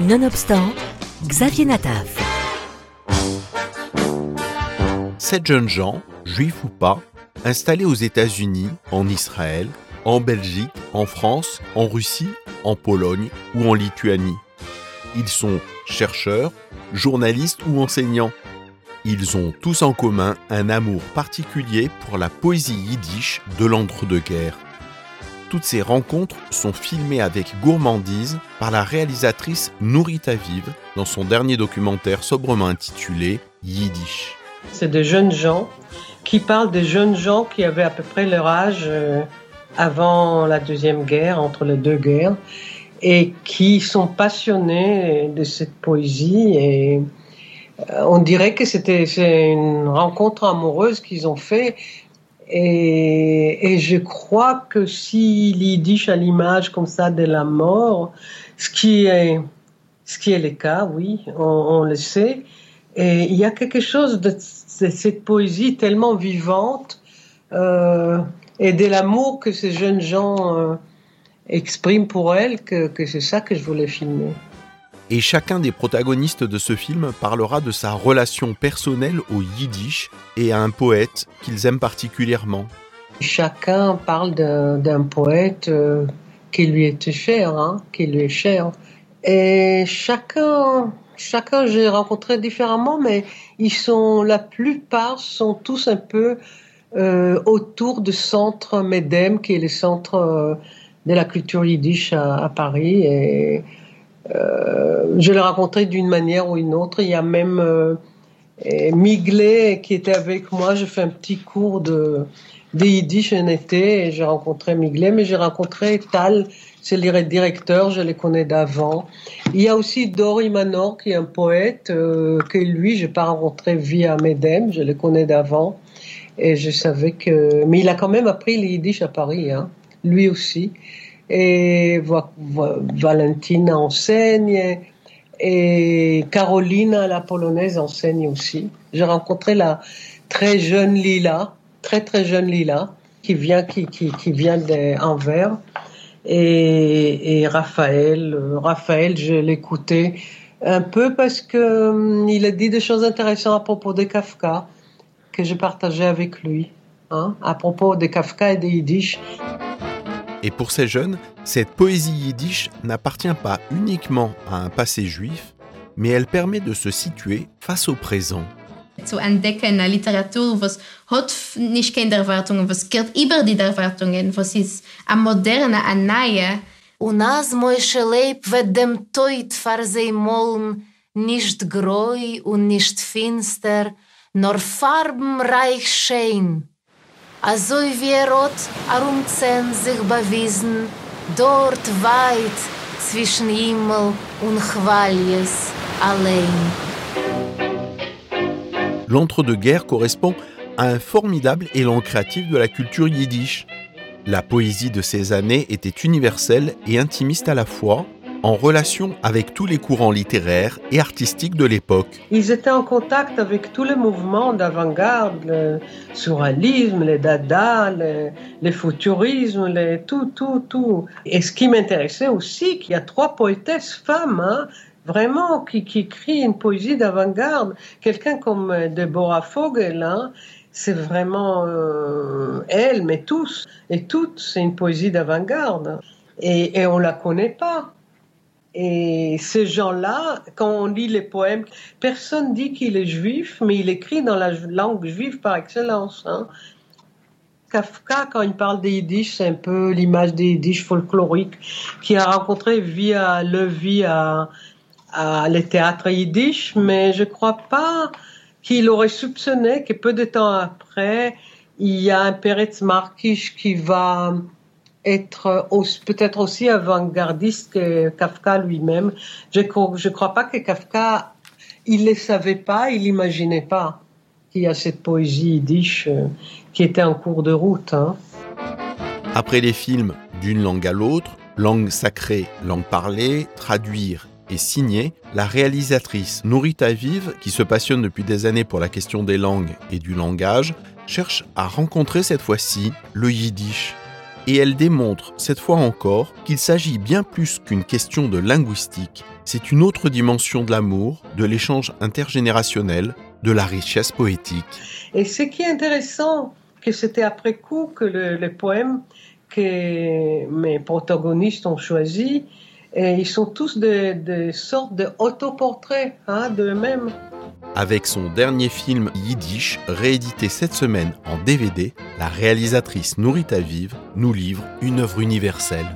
Nonobstant, Xavier Nataf. Sept jeunes gens, juifs ou pas, installés aux États-Unis, en Israël, en Belgique, en France, en Russie, en Pologne ou en Lituanie. Ils sont chercheurs, journalistes ou enseignants. Ils ont tous en commun un amour particulier pour la poésie yiddish de l'entre-deux-guerres. Toutes ces rencontres sont filmées avec gourmandise par la réalisatrice Nourita Aviv dans son dernier documentaire sobrement intitulé Yiddish. C'est des jeunes gens qui parlent des jeunes gens qui avaient à peu près leur âge euh, avant la Deuxième Guerre, entre les deux guerres, et qui sont passionnés de cette poésie. Et euh, on dirait que c'était une rencontre amoureuse qu'ils ont fait. Et, je crois que si l'Yiddish a l'image comme ça de la mort, ce qui est, ce qui est le cas, oui, on, le sait, et il y a quelque chose de, cette poésie tellement vivante euh, et de l'amour que ces jeunes gens euh, expriment pour elle que c'est ça que je voulais filmer. Et chacun des protagonistes de ce film parlera de sa relation personnelle au yiddish et à un poète qu'ils aiment particulièrement. Chacun parle d'un poète euh, qui lui était cher, hein, qui lui est cher. Et chacun, chacun j'ai rencontré différemment, mais ils sont, la plupart sont tous un peu euh, autour du centre MEDEM, qui est le centre euh, de la culture yiddish à, Paris. Je l'ai rencontré d'une manière ou une autre. Il y a même Miglet qui était avec moi. J'ai fait un petit cours de, de yiddish en été et j'ai rencontré Miglet, mais j'ai rencontré Tal, c'est le directeur, je les connais d'avant. Il y a aussi Dori Manor qui est un poète que lui, je n'ai pas rencontré via Medem, je le connais d'avant. Et je savais que. Mais il a quand même appris les yiddish à Paris, hein, lui aussi. Et Valentine enseigne. Et Carolina, la polonaise, enseigne aussi. J'ai rencontré la très jeune Lila, très très jeune Lila, qui vient, qui, qui, vient d'Anvers. Et, et Raphaël, Raphaël, je l'écoutais un peu parce que hum, il a dit des choses intéressantes à propos de Kafka que j'ai partagé avec lui hein, à propos de Kafka et des Yiddish. Et pour ces jeunes, cette poésie yiddish n'appartient pas uniquement à un passé juif, mais elle permet de se situer face au présent. Zu entdecken eine Literatur, was hat nicht keine Erwartungen, was geht über die Erwartungen, was ist eine moderne, eine neue. У нас мой шелейб ведем тоит фарзей молн, nicht groi und nicht finster, nor farben reich schein. Er. L'entre-deux-guerres correspond à un formidable élan créatif de la culture yiddish. La poésie de ces années était universelle et intimiste à la fois, en relation avec tous les courants littéraires et artistiques de l'époque. Ils étaient en contact avec tous les mouvements d'avant-garde, le surréalisme, les dada, le, futurisme, les, tout, tout, tout. Et ce qui m'intéressait aussi, qu'il y a trois poétesses femmes, hein, vraiment, qui, qui une poésie d'avant-garde. Quelqu'un comme Deborah Fogel, hein, c'est vraiment euh, elle, mais tous et toutes, c'est une poésie d'avant-garde. Et, et on la connaît pas. Et ces gens-là, quand on lit les poèmes, personne dit qu'il est juif, mais il écrit dans la langue juive par excellence. Hein. Kafka, quand il parle des Yiddish, c'est un peu l'image des Yiddish folkloriques qu'il a rencontré via le vie à, à les théâtres Yiddish, mais je crois pas qu'il aurait soupçonné que peu de temps après, il y a un Peretz Markish qui va être peut-être aussi avant-gardiste que Kafka lui-même. Je ne crois pas que Kafka, il ne savait pas, il n'imaginait pas qu'il y a cette poésie yiddish euh, qui était en cours de route. Hein. Après les films D'une langue à l'autre, langue sacrée, langue parlée, traduire et signer, la réalisatrice Nourita Vive, qui se passionne depuis des années pour la question des langues et du langage, cherche à rencontrer cette fois-ci le yiddish Et elle démontre, cette fois encore, qu'il s'agit bien plus qu'une question de linguistique, c'est une autre dimension de l'amour, de l'échange intergénérationnel, de la richesse poétique. Et ce qui est intéressant, que c'était après coup que le, le poème que mes protagonistes ont choisi, et ils sont tous des, sortes d'autoportraits hein, d'eux-mêmes. Avec son dernier film Yiddish, réédité cette semaine en DVD, la réalisatrice Nourita Vive nous livre une œuvre universelle